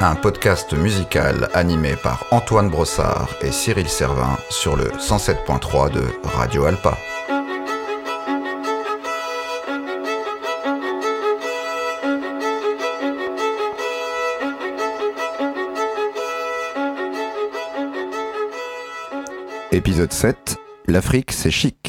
Un podcast musical animé par Antoine Brossard et Cyril Servin sur le 107.3 de Radio Alpa. Épisode 7 L'Afrique c'est chic.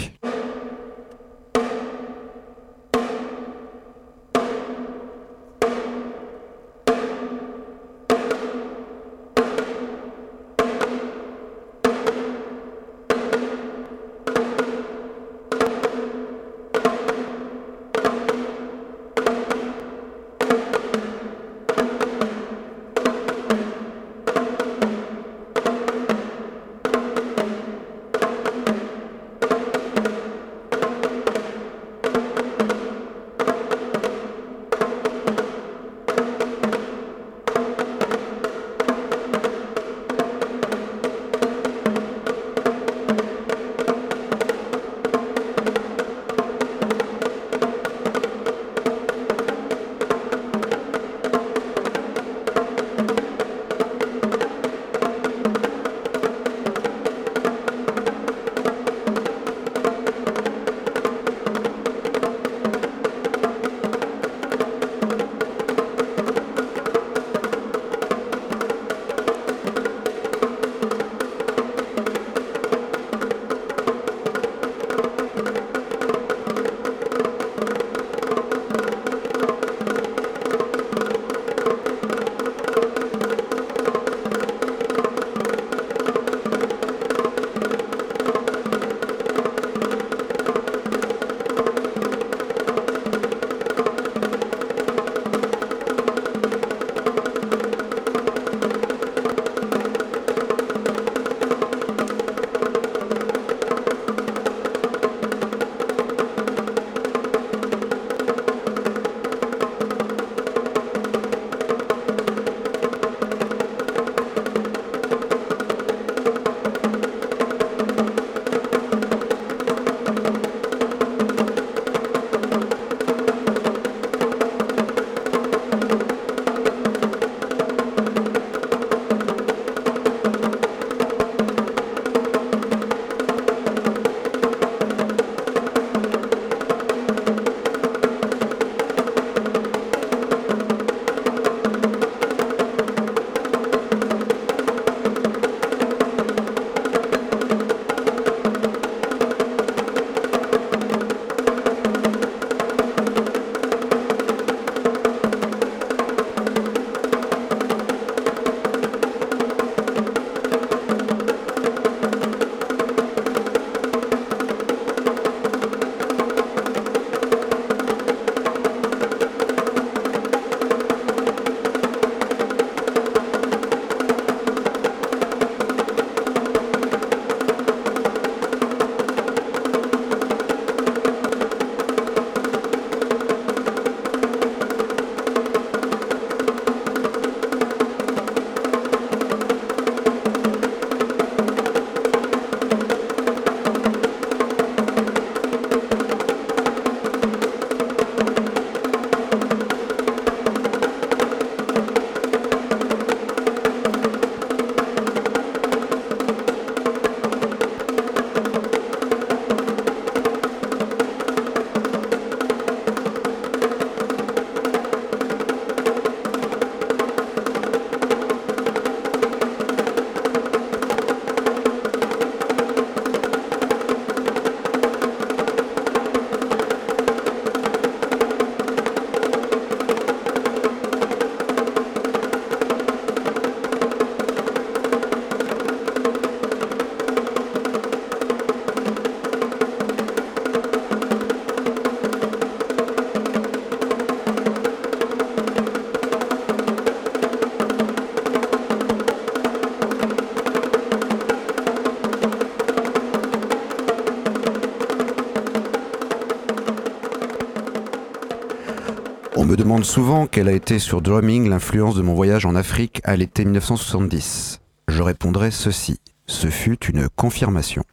Souvent quelle a été sur drumming l'influence de mon voyage en Afrique à l'été 1970. Je répondrai ceci. Ce fut une confirmation.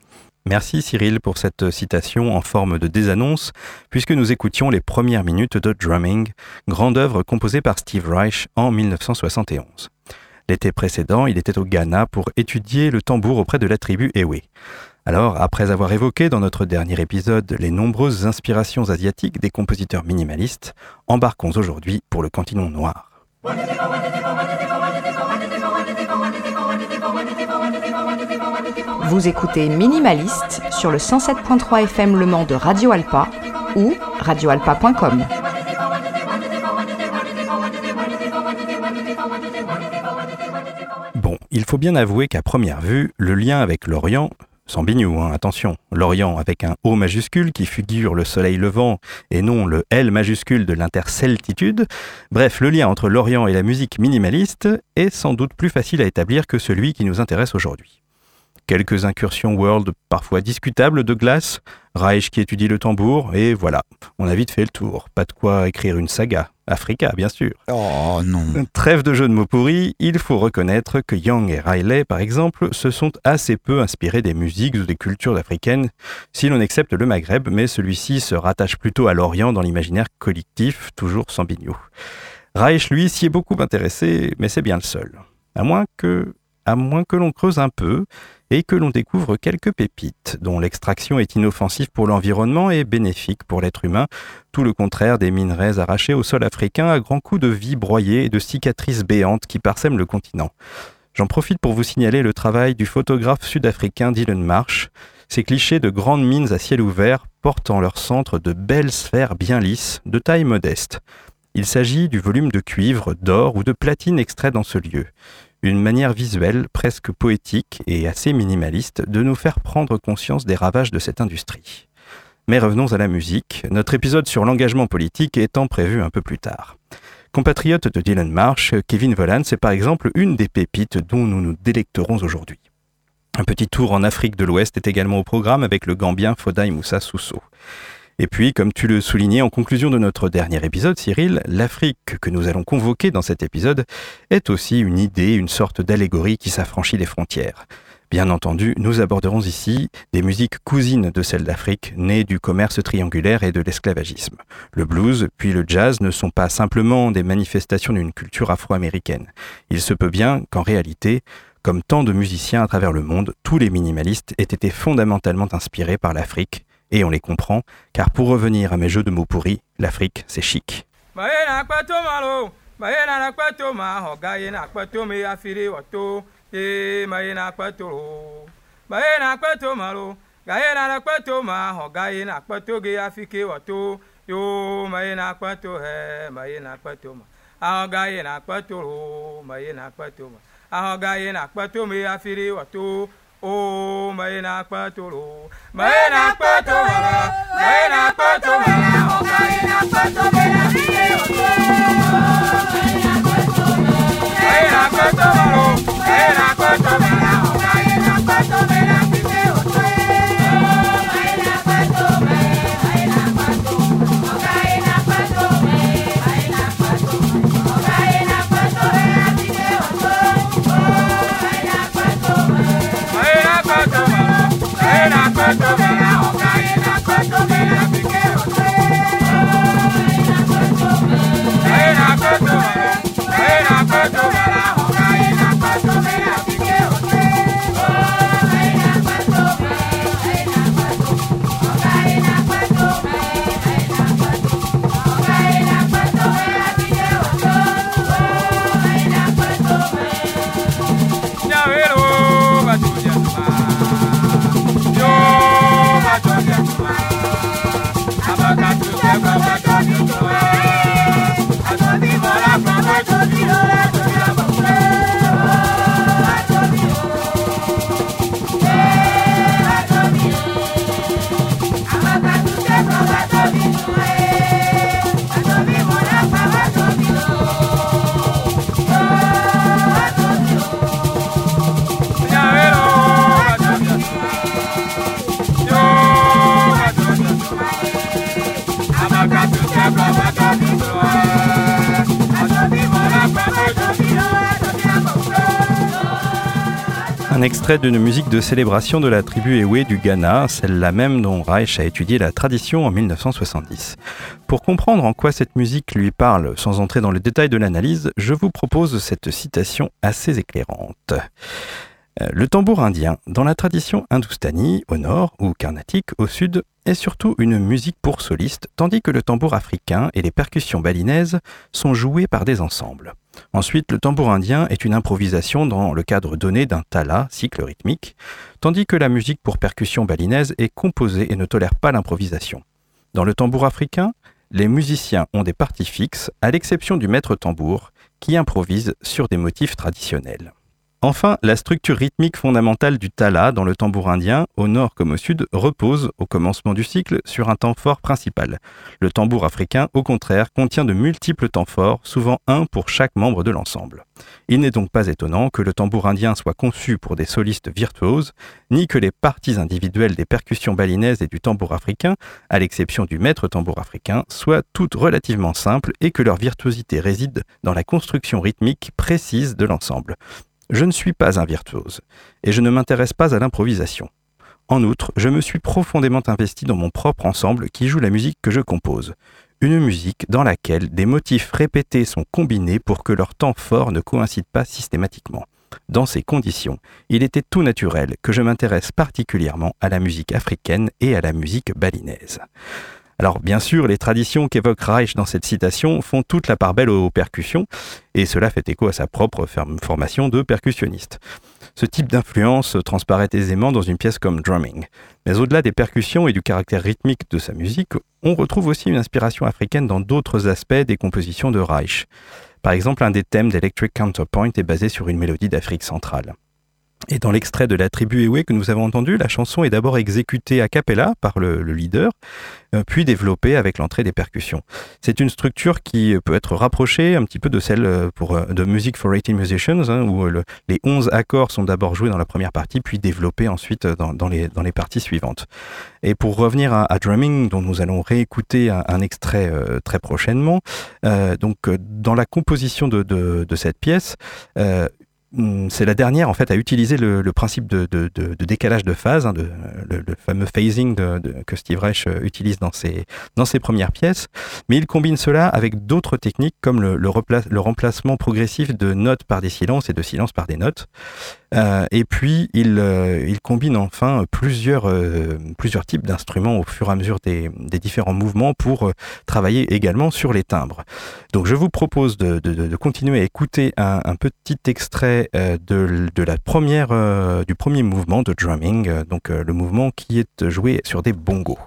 Merci Cyril pour cette citation en forme de désannonce, puisque nous écoutions les premières minutes de Drumming, grande œuvre composée par Steve Reich en 1971. L'été précédent, il était au Ghana pour étudier le tambour auprès de la tribu Ewe. Alors, après avoir évoqué dans notre dernier épisode les nombreuses inspirations asiatiques des compositeurs minimalistes, embarquons aujourd'hui pour le continent noir. Vous écoutez Minimaliste sur le 107.3 FM Le Mans de Radio Alpa ou radioalpa.com. Bon, il faut bien avouer qu'à première vue, le lien avec l'Orient, sans bignou, hein, attention, l'Orient avec un O majuscule qui figure le soleil levant et non le L majuscule de l'interceltitude, bref, le lien entre l'Orient et la musique minimaliste est sans doute plus facile à établir que celui qui nous intéresse aujourd'hui. Quelques incursions world parfois discutables de glace, Reich qui étudie le tambour, et voilà, on a vite fait le tour. Pas de quoi écrire une saga. Africa, bien sûr. Oh non. Trêve de jeux de mots pourris, il faut reconnaître que Young et Riley, par exemple, se sont assez peu inspirés des musiques ou des cultures africaines, si l'on accepte le Maghreb, mais celui-ci se rattache plutôt à l'Orient dans l'imaginaire collectif, toujours sans bignot. Reich, lui, s'y est beaucoup intéressé, mais c'est bien le seul. À moins que, à moins que l'on creuse un peu et que l'on découvre quelques pépites, dont l'extraction est inoffensive pour l'environnement et bénéfique pour l'être humain, tout le contraire des minerais arrachés au sol africain à grands coups de vie broyée et de cicatrices béantes qui parsèment le continent. J'en profite pour vous signaler le travail du photographe sud-africain Dylan Marsh. Ces clichés de grandes mines à ciel ouvert portent en leur centre de belles sphères bien lisses, de taille modeste. Il s'agit du volume de cuivre, d'or ou de platine extrait dans ce lieu une manière visuelle, presque poétique et assez minimaliste de nous faire prendre conscience des ravages de cette industrie. Mais revenons à la musique, notre épisode sur l'engagement politique étant prévu un peu plus tard. Compatriote de Dylan Marsh, Kevin Volans est par exemple une des pépites dont nous nous délecterons aujourd'hui. Un petit tour en Afrique de l'Ouest est également au programme avec le Gambien Foday Moussa Sousso. Et puis, comme tu le soulignais en conclusion de notre dernier épisode, Cyril, l'Afrique que nous allons convoquer dans cet épisode est aussi une idée, une sorte d'allégorie qui s'affranchit des frontières. Bien entendu, nous aborderons ici des musiques cousines de celles d'Afrique, nées du commerce triangulaire et de l'esclavagisme. Le blues puis le jazz ne sont pas simplement des manifestations d'une culture afro-américaine. Il se peut bien qu'en réalité, comme tant de musiciens à travers le monde, tous les minimalistes aient été fondamentalement inspirés par l'Afrique et on les comprend, car pour revenir à mes jeux de mots pourris, l'Afrique, c'est chic. Oh, maina patoro, maina patoro, maina patoro, oh, maina patoro, maina patoro, maina patoro. Extrait d'une musique de célébration de la tribu Ewe du Ghana, celle-là même dont Reich a étudié la tradition en 1970. Pour comprendre en quoi cette musique lui parle, sans entrer dans le détail de l'analyse, je vous propose cette citation assez éclairante. Euh, le tambour indien, dans la tradition hindoustanie au nord ou carnatique au sud, est surtout une musique pour solistes, tandis que le tambour africain et les percussions balinaises sont joués par des ensembles. Ensuite, le tambour indien est une improvisation dans le cadre donné d'un tala, cycle rythmique, tandis que la musique pour percussion balinaise est composée et ne tolère pas l'improvisation. Dans le tambour africain, les musiciens ont des parties fixes, à l'exception du maître tambour, qui improvise sur des motifs traditionnels. Enfin, la structure rythmique fondamentale du tala dans le tambour indien, au nord comme au sud, repose, au commencement du cycle, sur un temps fort principal. Le tambour africain, au contraire, contient de multiples temps forts, souvent un pour chaque membre de l'ensemble. Il n'est donc pas étonnant que le tambour indien soit conçu pour des solistes virtuoses, ni que les parties individuelles des percussions balinaises et du tambour africain, à l'exception du maître tambour africain, soient toutes relativement simples et que leur virtuosité réside dans la construction rythmique précise de l'ensemble. Je ne suis pas un virtuose, et je ne m'intéresse pas à l'improvisation. En outre, je me suis profondément investi dans mon propre ensemble qui joue la musique que je compose. Une musique dans laquelle des motifs répétés sont combinés pour que leur temps fort ne coïncide pas systématiquement. Dans ces conditions, il était tout naturel que je m'intéresse particulièrement à la musique africaine et à la musique balinaise. Alors bien sûr, les traditions qu'évoque Reich dans cette citation font toute la part belle aux percussions, et cela fait écho à sa propre formation de percussionniste. Ce type d'influence transparaît aisément dans une pièce comme Drumming. Mais au-delà des percussions et du caractère rythmique de sa musique, on retrouve aussi une inspiration africaine dans d'autres aspects des compositions de Reich. Par exemple, un des thèmes d'Electric Counterpoint est basé sur une mélodie d'Afrique centrale. Et dans l'extrait de la tribu Ewe que nous avons entendu, la chanson est d'abord exécutée a cappella par le, leader, euh, puis développée avec l'entrée des percussions. C'est une structure qui peut être rapprochée un petit peu de celle euh, pour, euh, de Music for 18 Musicians, hein, où les 11 accords sont d'abord joués dans la première partie, puis développés ensuite dans, les, dans les parties suivantes. Et pour revenir à, Drumming, dont nous allons réécouter un, extrait très prochainement, donc dans la composition de, de, cette pièce, c'est la dernière en fait à utiliser le, principe de, décalage de phase, hein, le, fameux phasing que Steve Reich euh, utilise dans ses, premières pièces, mais il combine cela avec d'autres techniques comme le, remplacement progressif de notes par des silences et de silences par des notes. Euh, et puis il, euh, combine enfin plusieurs types d'instruments au fur et à mesure des, différents mouvements pour travailler également sur les timbres. Donc je vous propose de, continuer à écouter un petit extrait euh, de, la première, euh, du premier mouvement de drumming, euh, donc le mouvement qui est joué sur des bongos.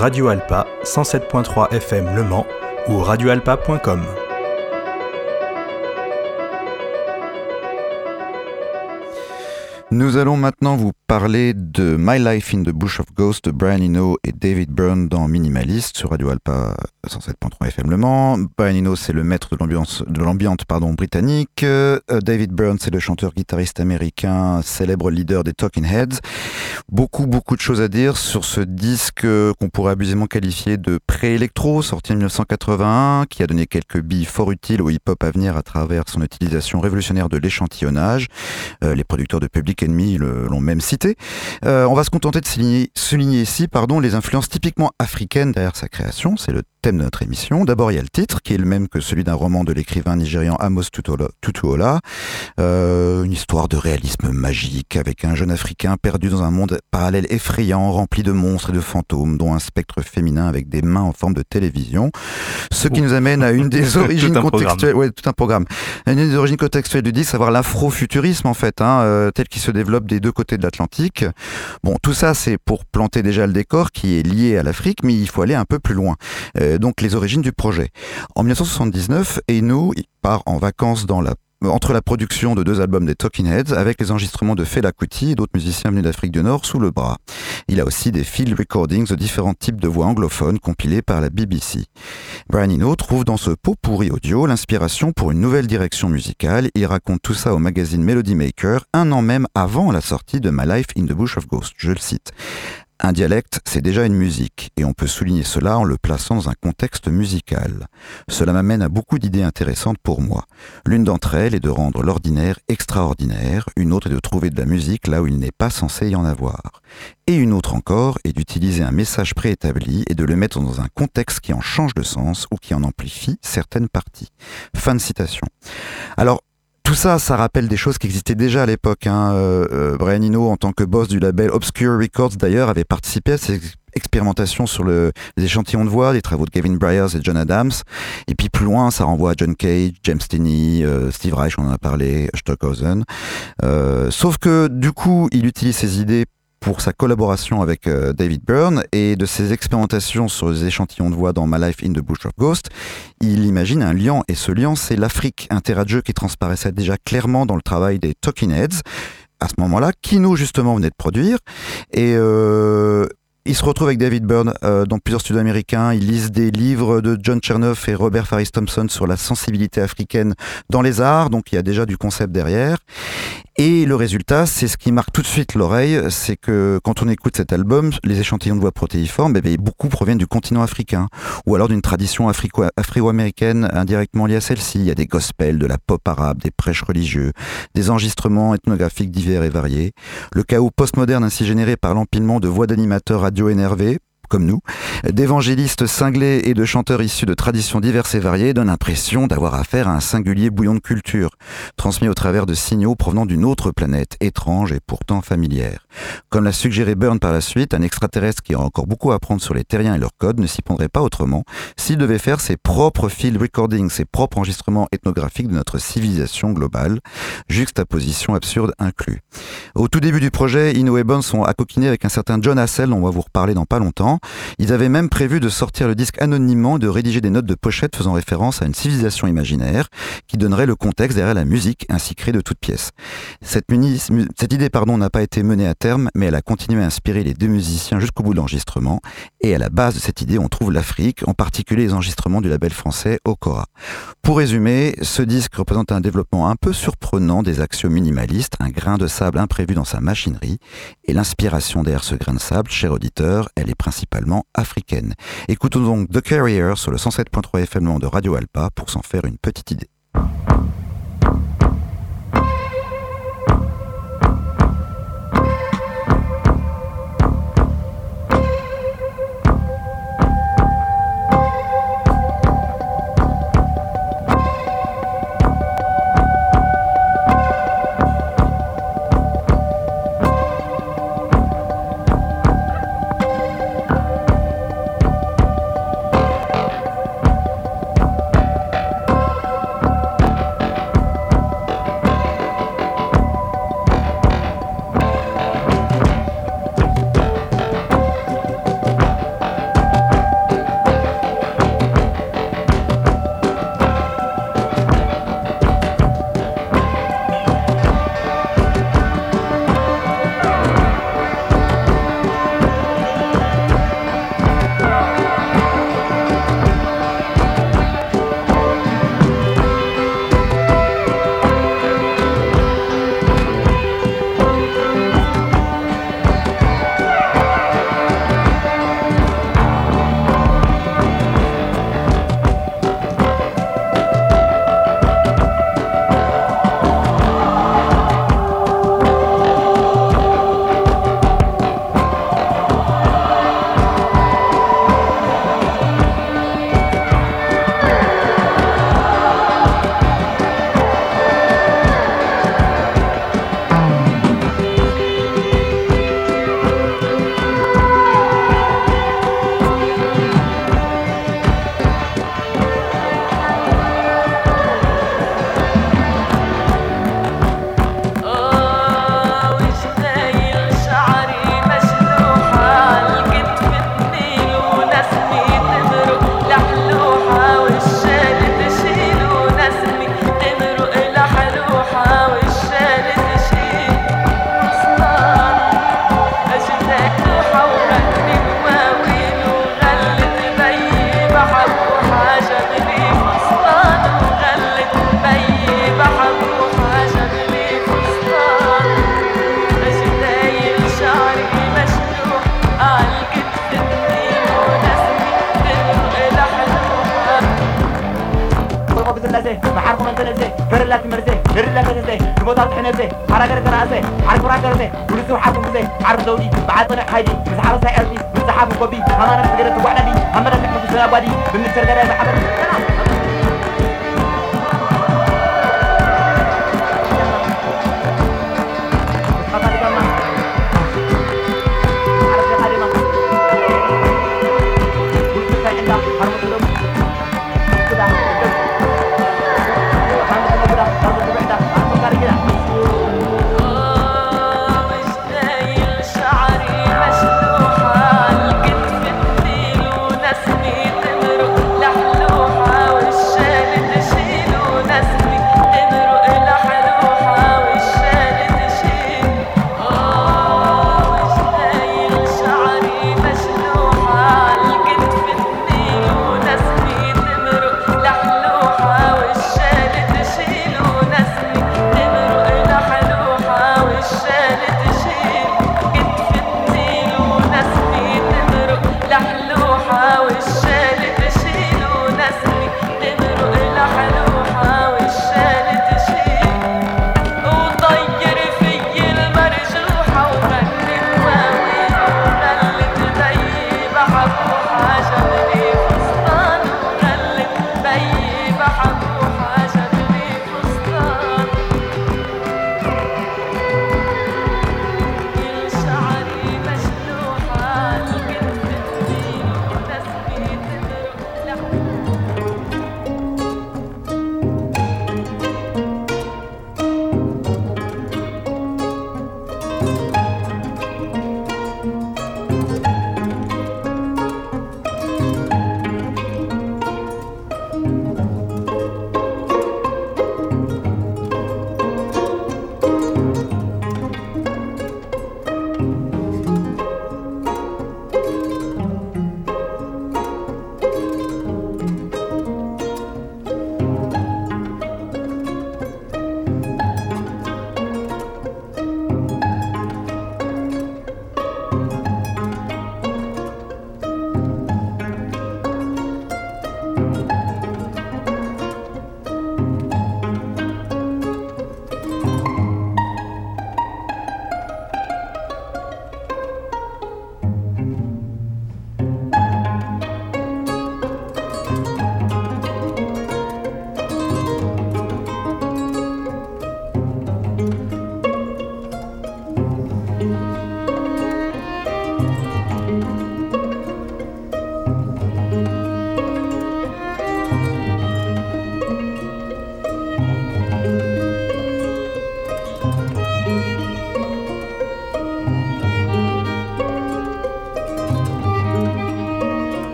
Radio Alpa 107.3 FM Le Mans ou radioalpa.com. Nous allons maintenant vous parler de My Life in the Bush of Ghosts de Brian Eno et David Byrne dans Minimalist sur Radio Alpa 107.3 FM Le Mans. Brian Eno, c'est le maître de l'ambiance, pardon, britannique. Euh, David Byrne, c'est le chanteur-guitariste américain, célèbre leader des Talking Heads. Beaucoup, beaucoup de choses à dire sur ce disque qu'on pourrait abusément qualifier de pré-électro, sorti en 1981, qui a donné quelques billes fort utiles au hip-hop à venir à travers son utilisation révolutionnaire de l'échantillonnage. Euh, les producteurs de Public Enemy l'ont même cité. Euh, on va se contenter de souligner, ici pardon, les influences typiquement africaines derrière sa création. C'est le thème de notre émission. D'abord, il y a le titre, qui est le même que celui d'un roman de l'écrivain nigérian Amos Tutuola. Euh, une histoire de réalisme magique avec un jeune Africain perdu dans un monde parallèle effrayant, rempli de monstres et de fantômes, dont un spectre féminin avec des mains en forme de télévision. Ce qui nous amène à une des origines contextuelles, ouais, tout un programme. Une des origines contextuelles du disque, savoir l'afrofuturisme en fait, hein, euh, tel qu'il se développe des deux côtés de l'Atlantique. Bon, tout ça, c'est pour planter déjà le décor qui est lié à l'Afrique, mais il faut aller un peu plus loin. Euh, donc les origines du projet. En 1979, Eno part en vacances entre la production de deux albums des Talking Heads avec les enregistrements de Fela Kuti et d'autres musiciens venus d'Afrique du Nord sous le bras. Il a aussi des field recordings de différents types de voix anglophones compilés par la BBC. Brian Eno trouve dans ce pot pourri audio l'inspiration pour une nouvelle direction musicale. Il raconte tout ça au magazine Melody Maker un an même avant la sortie de My Life in the Bush of Ghosts. Je le cite. Un dialecte, c'est déjà une musique, et on peut souligner cela en le plaçant dans un contexte musical. Cela m'amène à beaucoup d'idées intéressantes pour moi. L'une d'entre elles est de rendre l'ordinaire extraordinaire, une autre est de trouver de la musique là où il n'est pas censé y en avoir. Et une autre encore est d'utiliser un message préétabli et de le mettre dans un contexte qui en change de sens ou qui en amplifie certaines parties. Fin de citation. Alors, tout ça, ça rappelle des choses qui existaient déjà à l'époque. Hein. Euh, euh, Brian Eno, en tant que boss du label Obscure Records, d'ailleurs, avait participé à ces expérimentations sur le, les échantillons de voix, des travaux de Gavin Bryars et John Adams. Et puis plus loin, ça renvoie à John Cage, James Tinney, euh, Steve Reich, on en a parlé, Stockhausen. sauf que du coup, il utilise ces idées pour sa collaboration avec euh, David Byrne et de ses expérimentations sur les échantillons de voix dans My Life in the Bush of Ghost, il imagine un lien et ce lien c'est l'Afrique, un terrain de jeu qui transparaissait déjà clairement dans le travail des Talking Heads à ce moment-là, qui nous justement venait de produire et euh, il se retrouve avec David Byrne euh, dans plusieurs studios américains. Il lise des livres de John Chernoff et Robert Farris Thompson sur la sensibilité africaine dans les arts. Donc il y a déjà du concept derrière. Et le résultat, c'est ce qui marque tout de suite l'oreille, c'est que quand on écoute cet album, les échantillons de voix protéiformes, eh beaucoup proviennent du continent africain, ou alors d'une tradition afro-américaine indirectement liée à celle-ci. Il y a des gospels, de la pop arabe, des prêches religieux, des enregistrements ethnographiques divers et variés. Le chaos postmoderne ainsi généré par l'empilement de voix d'animateurs radio énervés, comme nous, d'évangélistes cinglés et de chanteurs issus de traditions diverses et variées donne l'impression d'avoir affaire à un singulier bouillon de culture, transmis au travers de signaux provenant d'une autre planète, étrange et pourtant familière. Comme l'a suggéré Byrne par la suite, un extraterrestre qui a encore beaucoup à apprendre sur les terriens et leurs codes ne s'y prendrait pas autrement s'il devait faire ses propres field recordings, ses propres enregistrements ethnographiques de notre civilisation globale, juxtaposition absurde inclus. Au tout début du projet, Ino et Byrne sont accoquinés avec un certain John Hassel, dont on va vous reparler dans pas longtemps, ils avaient même prévu de sortir le disque anonymement et de rédiger des notes de pochette faisant référence à une civilisation imaginaire qui donnerait le contexte derrière la musique ainsi créée de toutes pièces. Cette, idée n'a pas été menée à terme, mais elle a continué à inspirer les deux musiciens jusqu'au bout de l'enregistrement. Et à la base de cette idée, on trouve l'Afrique, en particulier les enregistrements du label français Okora. Pour résumer, ce disque représente un développement un peu surprenant des axiomes minimalistes, un grain de sable imprévu dans sa machinerie, et l'inspiration derrière ce grain de sable, cher auditeur, elle est principalement africaine. Écoutons donc The Carrier sur le 107.3 FM de Radio Alpa pour s'en faire une petite idée.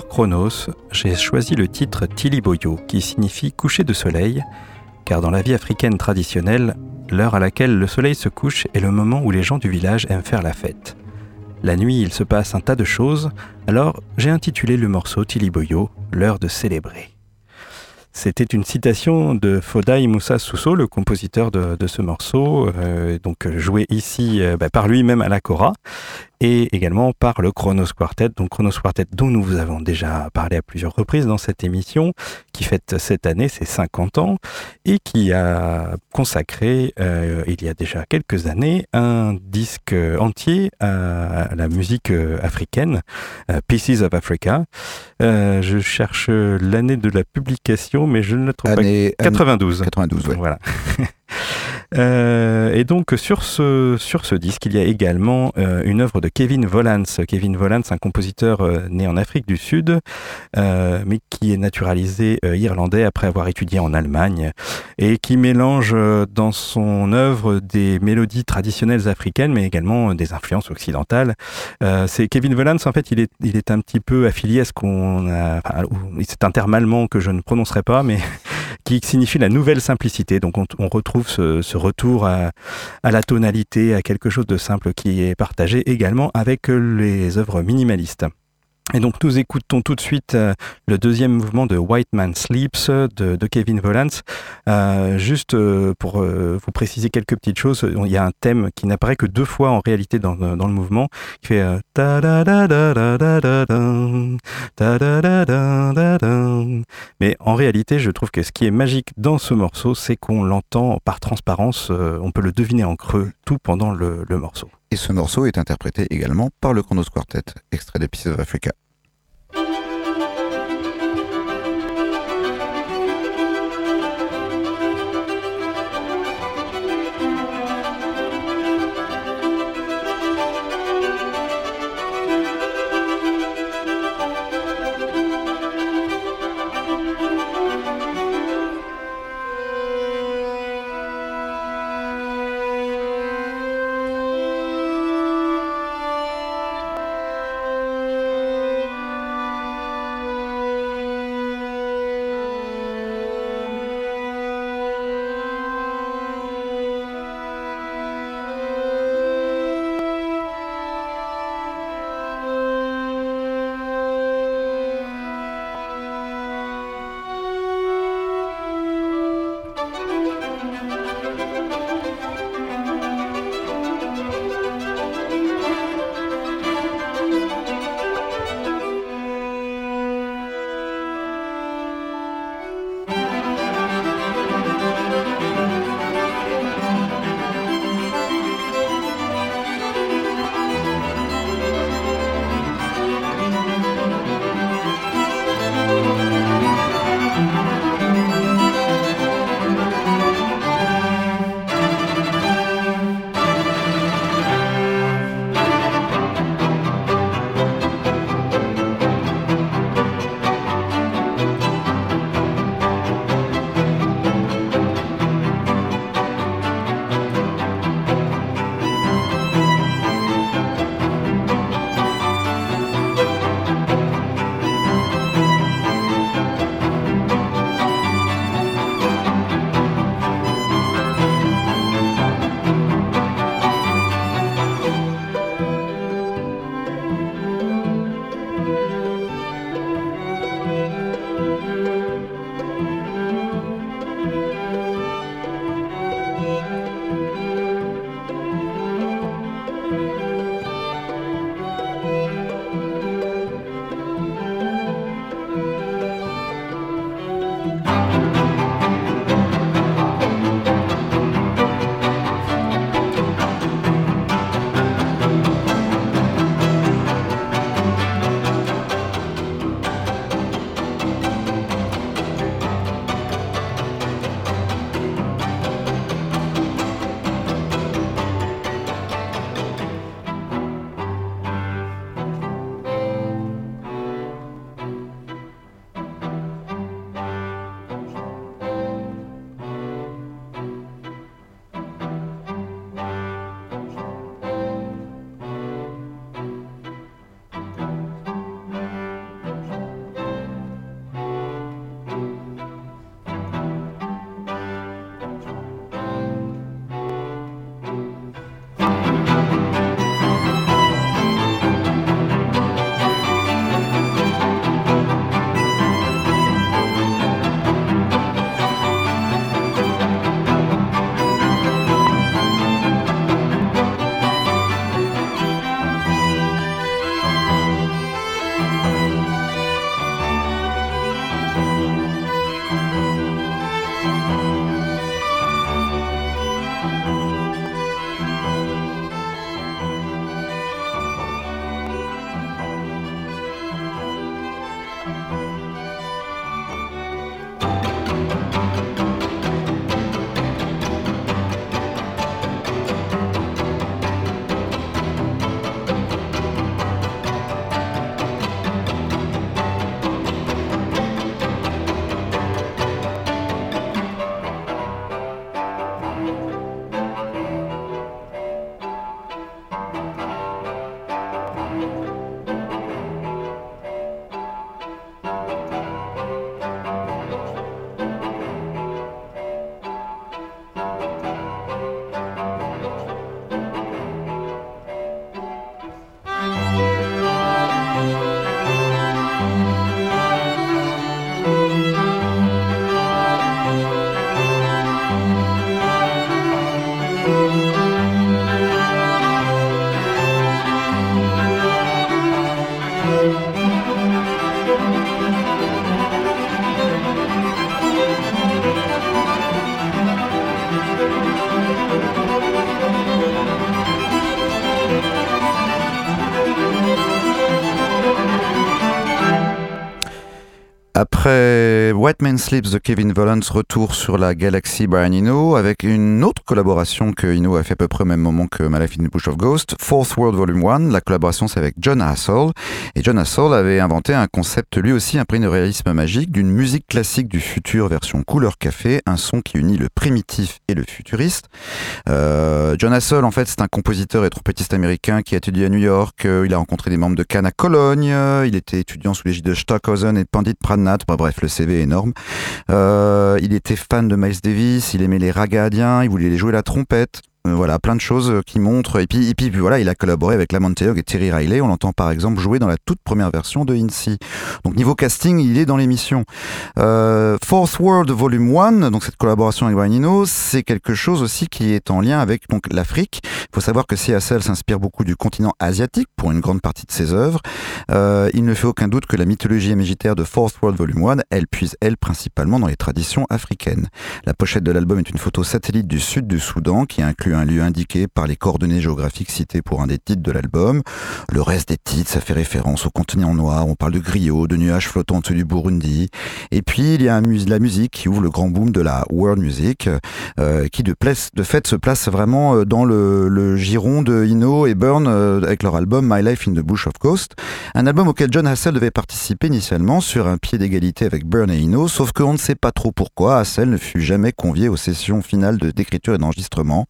Chronos, j'ai choisi le titre Tiliboyo, qui signifie coucher de soleil, car dans la vie africaine traditionnelle, l'heure à laquelle le soleil se couche est le moment où les gens du village aiment faire la fête. La nuit, il se passe un tas de choses, alors j'ai intitulé le morceau Tiliboyo, l'heure de célébrer. C'était une citation de Fodai Moussa Sousso, le compositeur de, de ce morceau, euh, donc joué ici euh, bah, par lui-même à la Cora, et également par le Chronos Quartet, donc Chronos Quartet dont nous vous avons déjà parlé à plusieurs reprises dans cette émission, qui fête cette année ses 50 ans, et qui a consacré, euh, il y a déjà quelques années, un disque entier à la musique africaine, euh, Pieces of Africa. Euh, je cherche l'année de la publication, mais je ne la trouve Année, pas. 92. 92, ouais. Voilà. Euh, et donc sur ce, sur ce disque, il y a également euh, une œuvre de Kevin Volans. Kevin Volans, un compositeur euh, né en Afrique du Sud, euh, mais qui est naturalisé euh, irlandais après avoir étudié en Allemagne, et qui mélange euh, dans son œuvre des mélodies traditionnelles africaines, mais également des influences occidentales. C'est Kevin Volans, en fait, il est, il est un petit peu affilié à ce qu'on a... Enfin, c'est un terme allemand que je ne prononcerai pas, mais qui signifie la nouvelle simplicité. Donc on, retrouve ce, retour à, la tonalité, à quelque chose de simple qui est partagé également avec les œuvres minimalistes. Et donc nous écoutons tout de suite euh, le deuxième mouvement de White Man Sleeps de, Kevin Volans. Euh, juste euh, pour euh, vous préciser quelques petites choses, il y a un thème qui n'apparaît que deux fois en réalité dans, dans le mouvement, qui fait euh. Mais en réalité, je trouve que ce qui est magique dans ce morceau, c'est qu'on l'entend par transparence, euh, on peut le deviner en creux tout pendant le, le morceau. Et ce morceau est interprété également par le Chronos Quartet, extrait de Pieces of Africa. Sleeps de Kevin Volans, retour sur la galaxie Brian Eno avec une autre collaboration que Eno a fait à peu près au même moment que My Life in the Bush of Ghost, Fourth World Volume 1. La collaboration c'est avec John Hassel. Et John Hassel avait inventé un concept lui aussi imprégné de réalisme magique d'une musique classique du futur version couleur café, un son qui unit le primitif et le futuriste. Euh, John Hassel en fait c'est un compositeur et trompettiste américain qui a étudié à New York. Euh, il a rencontré des membres de Cannes à Cologne. Il était étudiant sous l'égide de Stockhausen et Pandit Pradhan Bah, bref, le CV est énorme. Euh, il était fan de Miles Davis, il aimait les ragadiens, il voulait jouer la trompette. Euh, voilà, plein de choses qui montrent. Et puis, et puis, voilà, il a collaboré avec Lamont Teog et Terry Riley. On l'entend par exemple jouer dans la toute première version de INSEE. Donc niveau casting, il est dans l'émission. Euh, Fourth World Volume 1, donc cette collaboration avec Brian Eno, c'est quelque chose aussi qui est en lien avec donc l'Afrique. Il faut savoir que CSL s'inspire beaucoup du continent asiatique pour une grande partie de ses œuvres. Euh, il ne fait aucun doute que la mythologie imagitaire de Fourth World Volume 1, elle puise elle principalement dans les traditions africaines. La pochette de l'album est une photo satellite du sud du Soudan qui inclut un lieu indiqué par les coordonnées géographiques citées pour un des titres de l'album. Le reste des titres, ça fait référence au continent noir. On parle de griots, de nuages flottants au-dessus du Burundi. Et puis, il y a la musique qui ouvre le grand boom de la world music, euh, qui de, fait se place vraiment euh, dans le, giron de Ino et Burn euh, avec leur album My Life in the Bush of Ghost. Un album auquel John Hassel devait participer initialement sur un pied d'égalité avec Burn et Ino, sauf qu'on ne sait pas trop pourquoi Hassel ne fut jamais convié aux sessions finales d'écriture et d'enregistrement.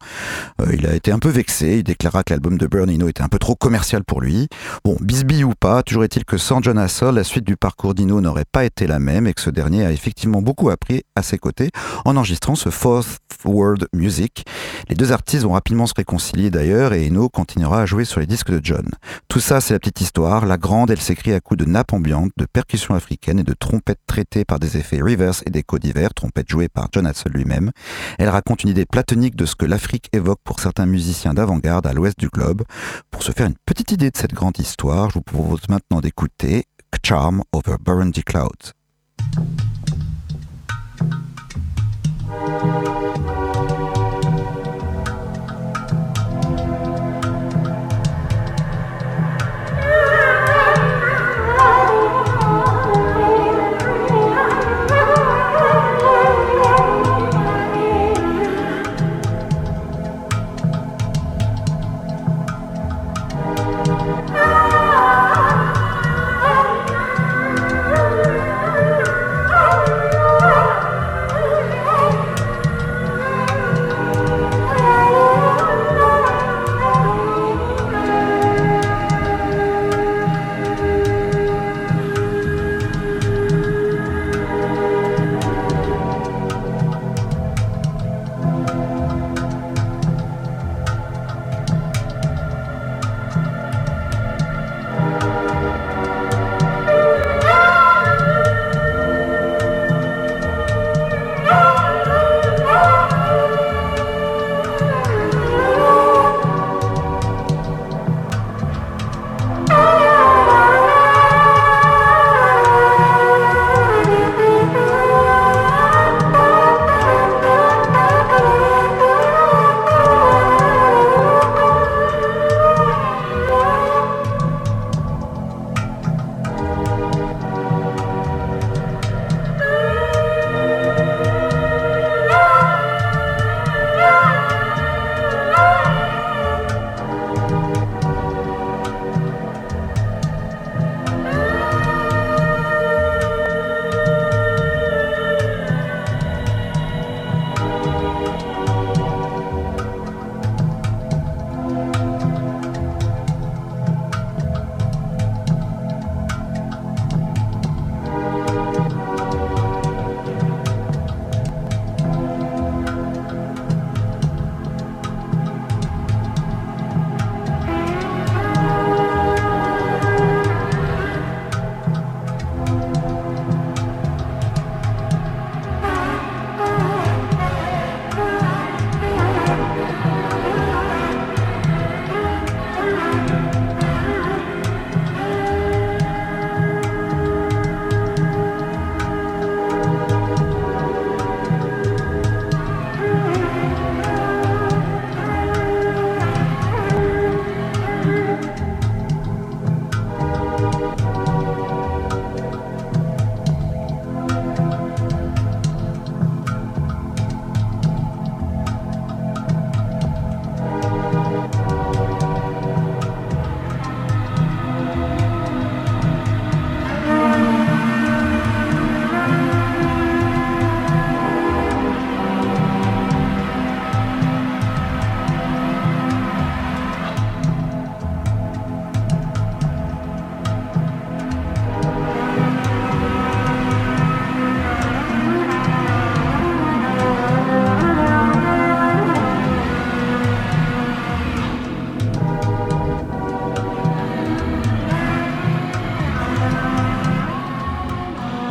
Euh, il a été un peu vexé, il déclara que l'album de Burn Eno était un peu trop commercial pour lui. Bon, bisbille ou pas, toujours est-il que sans John Hassel, la suite du parcours d'Ino n'aurait pas été la même et que ce dernier a effectivement beaucoup appris à ses côtés en enregistrant ce Fourth World Music. Les deux artistes vont rapidement se réconcilier d'ailleurs et Eno continuera à jouer sur les disques de John. Tout ça, c'est la petite histoire. La grande, elle s'écrit à coups de nappes ambiantes, de percussions africaines et de trompettes traitées par des effets reverse et d'échos divers, trompettes jouées par John Hassel lui-même. Elle raconte une idée platonique de ce que l'Afrique évoque pour certains musiciens d'avant-garde à l'ouest du globe. Pour se faire une petite idée de cette grande histoire, je vous propose maintenant d'écouter Charm over Burundi Clouds.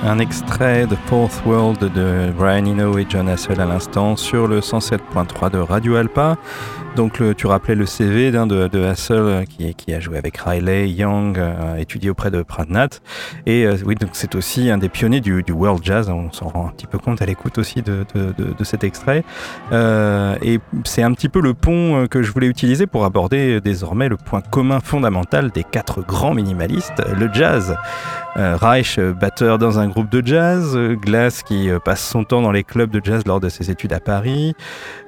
Un extrait de Fourth World de Brian Eno et John Hassel à l'instant sur le 107.3 de Radio Alpa. Donc tu rappelais le CV d'un de, Hassel euh, qui, a joué avec Riley, Young, euh, étudié auprès de Pradnat. Et euh, oui, donc c'est aussi un des pionniers du, world jazz. On s'en rend un petit peu compte à l'écoute aussi de, cet extrait. Et c'est un petit peu le pont que je voulais utiliser pour aborder désormais le point commun fondamental des quatre grands minimalistes, le jazz. Reich, batteur dans un groupe de jazz, Glass qui passe son temps dans les clubs de jazz lors de ses études à Paris,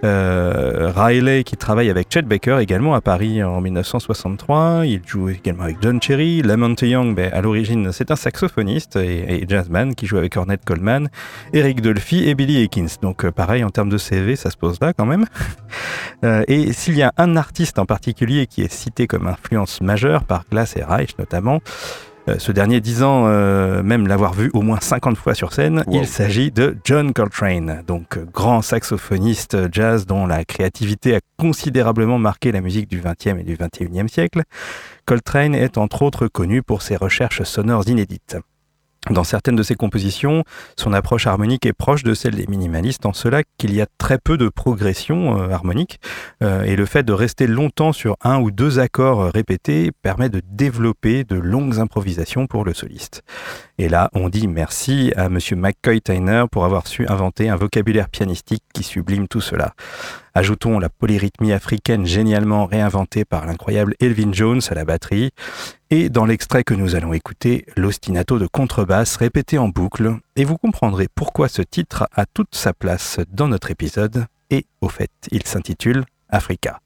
Riley qui travaille avec Chet Baker également à Paris en 1963, il joue également avec John Cherry, Lamont Young, ben, à l'origine c'est un saxophoniste et, et, jazzman qui joue avec Ornette Coleman, Eric Dolphy et Billy Higgins. Donc euh, pareil en termes de CV, ça se pose là quand même. euh, et s'il y a un artiste en particulier qui est cité comme influence majeure par Glass et Reich notamment, ce dernier disant euh, même l'avoir vu au moins 50 fois sur scène. Wow. Il s'agit de John Coltrane, donc euh, grand saxophoniste jazz dont la créativité a considérablement marqué la musique du XXe et du XXIe siècle. Coltrane est entre autres connu pour ses recherches sonores inédites. Dans certaines de ses compositions, son approche harmonique est proche de celle des minimalistes en cela qu'il y a très peu de progression euh, harmonique euh, et le fait de rester longtemps sur un ou deux accords répétés permet de développer de longues improvisations pour le soliste. Et là, on dit merci à monsieur McCoy Tyner pour avoir su inventer un vocabulaire pianistique qui sublime tout cela. Ajoutons la polyrythmie africaine génialement réinventée par l'incroyable Elvin Jones à la batterie, et dans l'extrait que nous allons écouter, l'ostinato de contrebasse répété en boucle, et vous comprendrez pourquoi ce titre a toute sa place dans notre épisode, et au fait, il s'intitule Africa.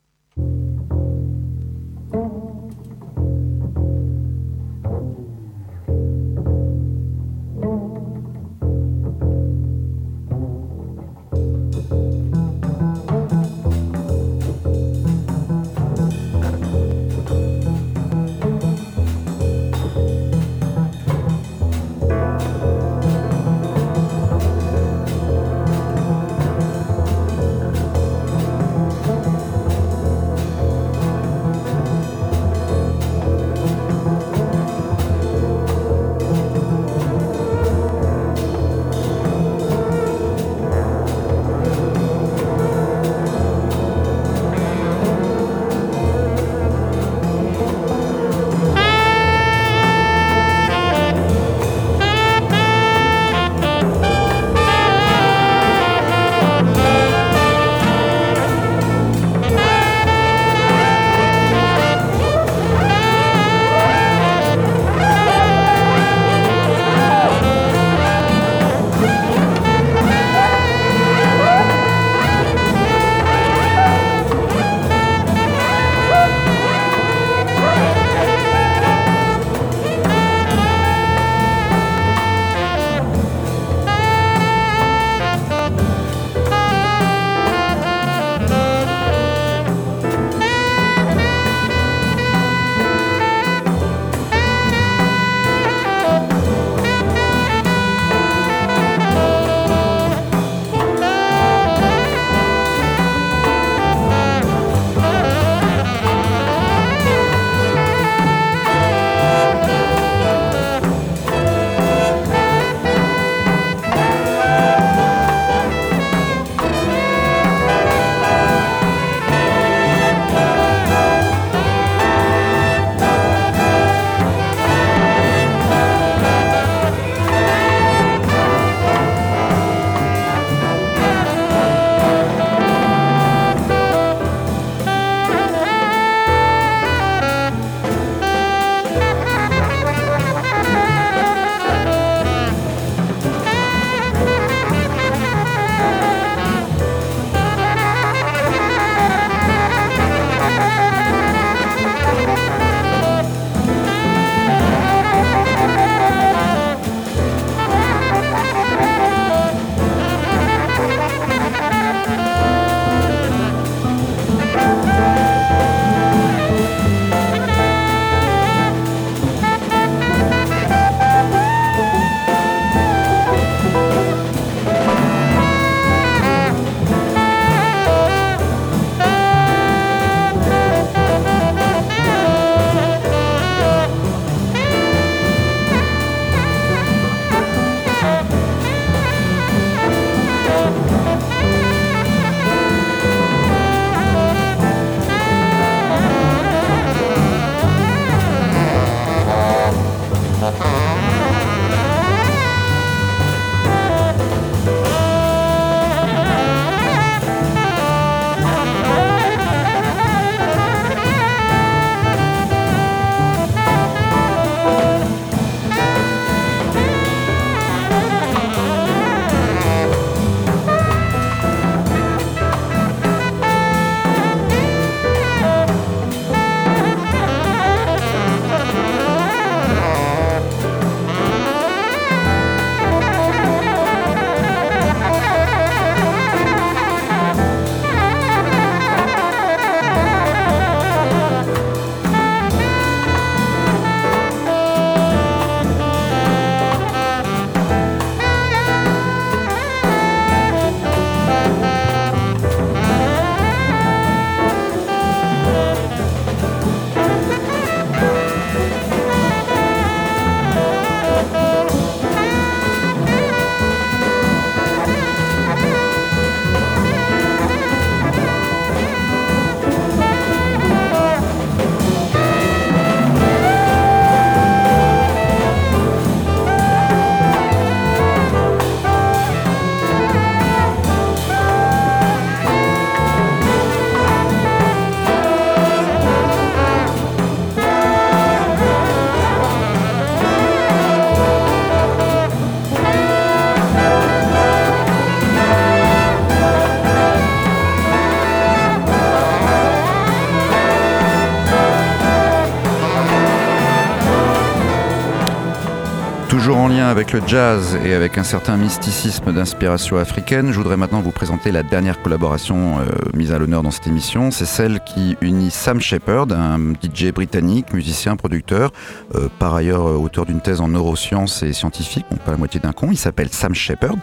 Lien avec le jazz et avec un certain mysticisme d'inspiration africaine, je voudrais maintenant vous présenter la dernière collaboration euh, mise à l'honneur dans cette émission. C'est celle qui unit Sam Shepard, un DJ britannique, musicien, producteur, euh, par ailleurs euh, auteur d'une thèse en neurosciences et scientifique, donc pas la moitié d'un con, il s'appelle Sam Shepard,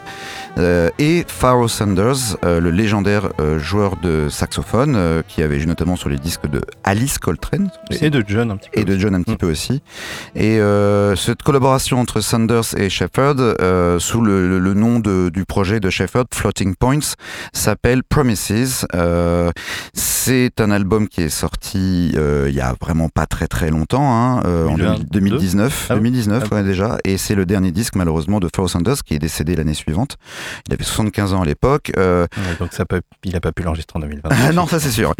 euh, et Pharaoh Sanders, le légendaire joueur de saxophone, qui avait joué notamment sur les disques de Alice Coltrane. Et de John un petit peu. Et de John un petit Mm. peu aussi. Et cette collaboration entre Sanders et Shepard, euh, sous le, nom de- du projet de Shepard, Floating Points, s'appelle Promises. Euh, c'est un album qui est sorti euh, il y a vraiment pas très très longtemps, hein, en 2022. 2019, Ah oui. 2019 Ah ouais, déjà. Et c'est le dernier disque malheureusement de Pharoah Sanders qui est décédé l'année suivante. Il avait 75 ans à l'époque. Ouais, donc ça peut, il n'a pas pu l'enregistrer en 2020. ah non, ça c'est sûr.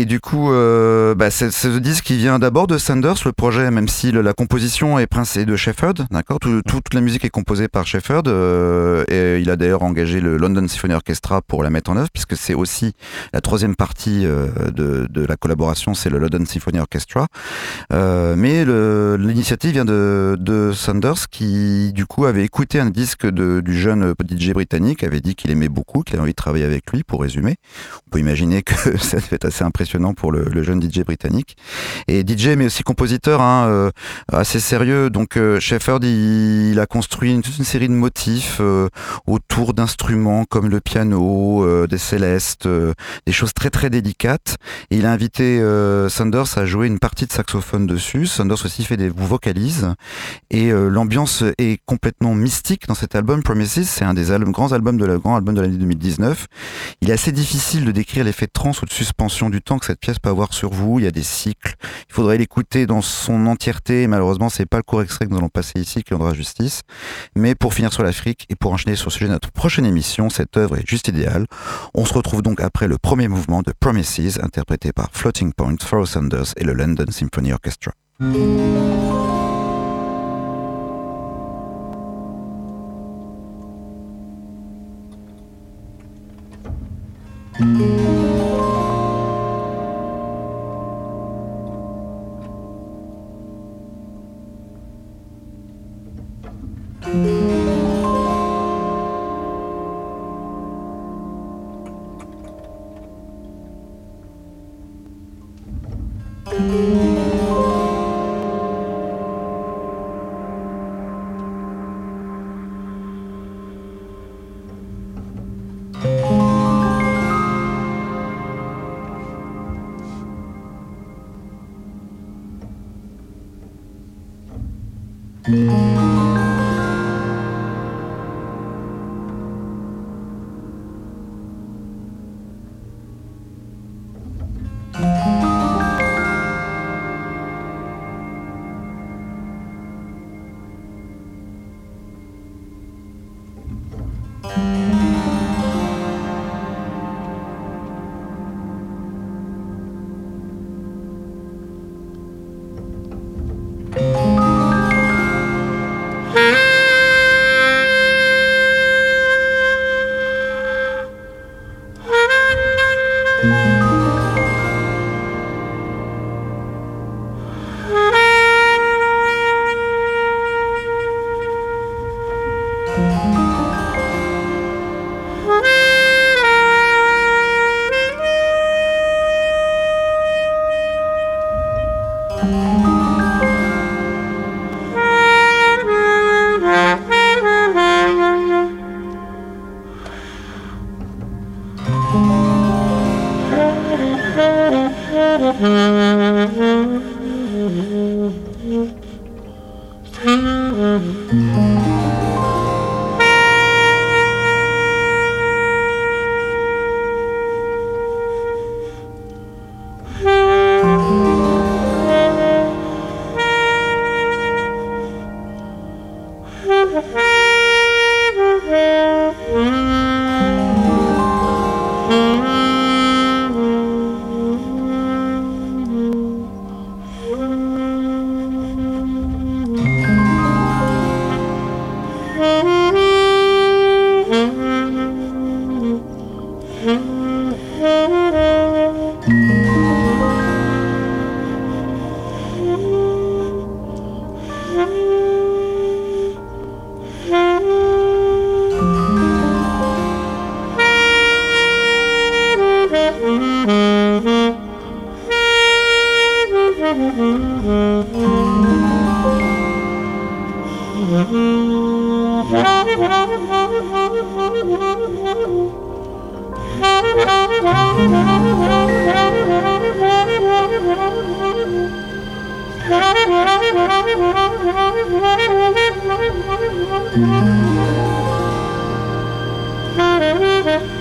Et du coup, euh, bah, c'est ce disque qui vient d'abord de Sanders, le projet, même si le- la composition est principale de Shepard, d'accord? Tout- tout- Toute la musique est composée par Shepard, euh, et il a d'ailleurs engagé le London Symphony Orchestra pour la mettre en œuvre, puisque c'est aussi la troisième partie euh, de, de la collaboration, c'est le London Symphony Orchestra. Mais l'initiative vient de, de Sanders, qui du coup avait écouté un disque de, du jeune DJ britannique, avait dit qu'il aimait beaucoup, qu'il avait envie de travailler avec lui, pour résumer. On peut imaginer que ça devait être assez impressionnant pour le, jeune DJ britannique. Et DJ, mais aussi compositeur, hein, euh, assez sérieux. Donc euh, Shepard, il, a construit une, toute une série de motifs euh, autour d'instruments comme le piano, euh, des célestes, des choses très très délicates. Et il a invité Sanders à jouer une partie de saxophone dessus. Sanders aussi fait des vocalises. Et l'ambiance est complètement mystique dans cet album. Promises, c'est un des albums, grands albums de la, grand album de l'année 2019. Il est assez difficile de décrire l'effet de transe ou de suspension du que cette pièce peut avoir sur vous. Il y a des cycles. Il faudrait l'écouter dans son entièreté. Malheureusement, c'est pas le court extrait que nous allons passer ici qui rendra justice. Mais pour finir sur l'Afrique et pour enchaîner sur le sujet de notre prochaine émission, cette œuvre est juste idéale. On se retrouve donc après le premier mouvement de Promises, interprété par Floating Point, Pharoah Sanders et le London Symphony Orchestra.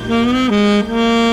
Mm-hmm.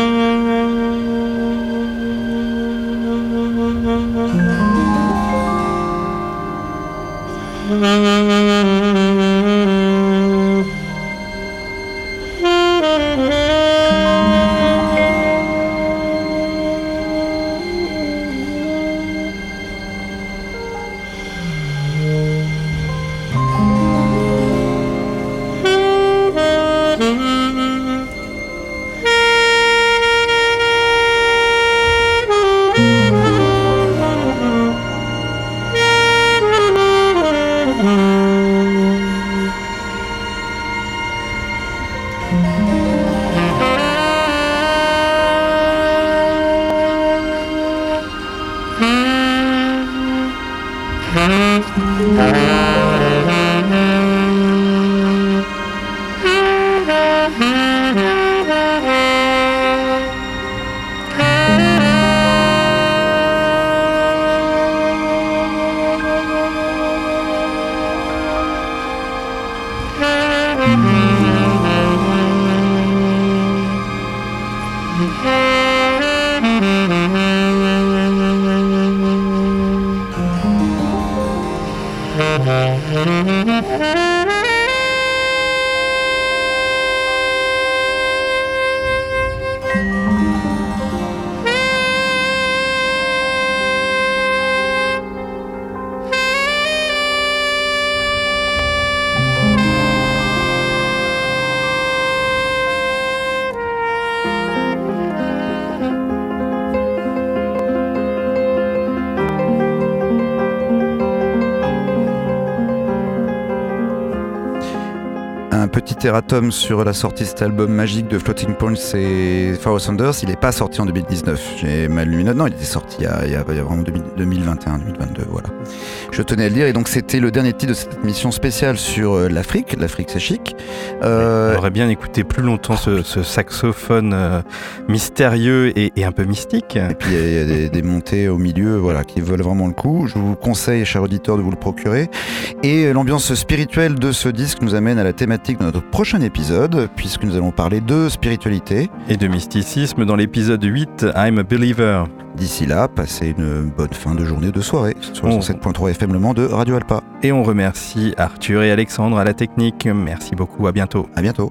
Sur la sortie de cet album magique de Floating Points et Far Sanders. Il n'est pas sorti en 2019. J'ai mal lu. Non, il était sorti il y a vraiment 2021, 2022. Voilà. Je tenais à le dire. Et donc, c'était le dernier titre de cette émission spéciale sur euh, l'Afrique. L'Afrique, c'est chic. Euh, On aurait bien écouté plus longtemps ce, ce saxophone euh, mystérieux et, et un peu mystique. Et puis il y a- des, des montées au milieu voilà, qui valent vraiment le coup. Je vous conseille, cher auditeur, de vous le procurer. Et l'ambiance spirituelle de ce disque nous amène à la thématique de notre prochain épisode, puisque nous allons parler de spiritualité. Et de mysticisme dans l'épisode 8, I'm a Believer. D'ici là, passez une bonne fin de journée ou de soirée sur le Oh. 107.3 FM De Radio Alpa. Et on remercie Arthur et Alexandre à la technique. Merci beaucoup, à bientôt. À bientôt.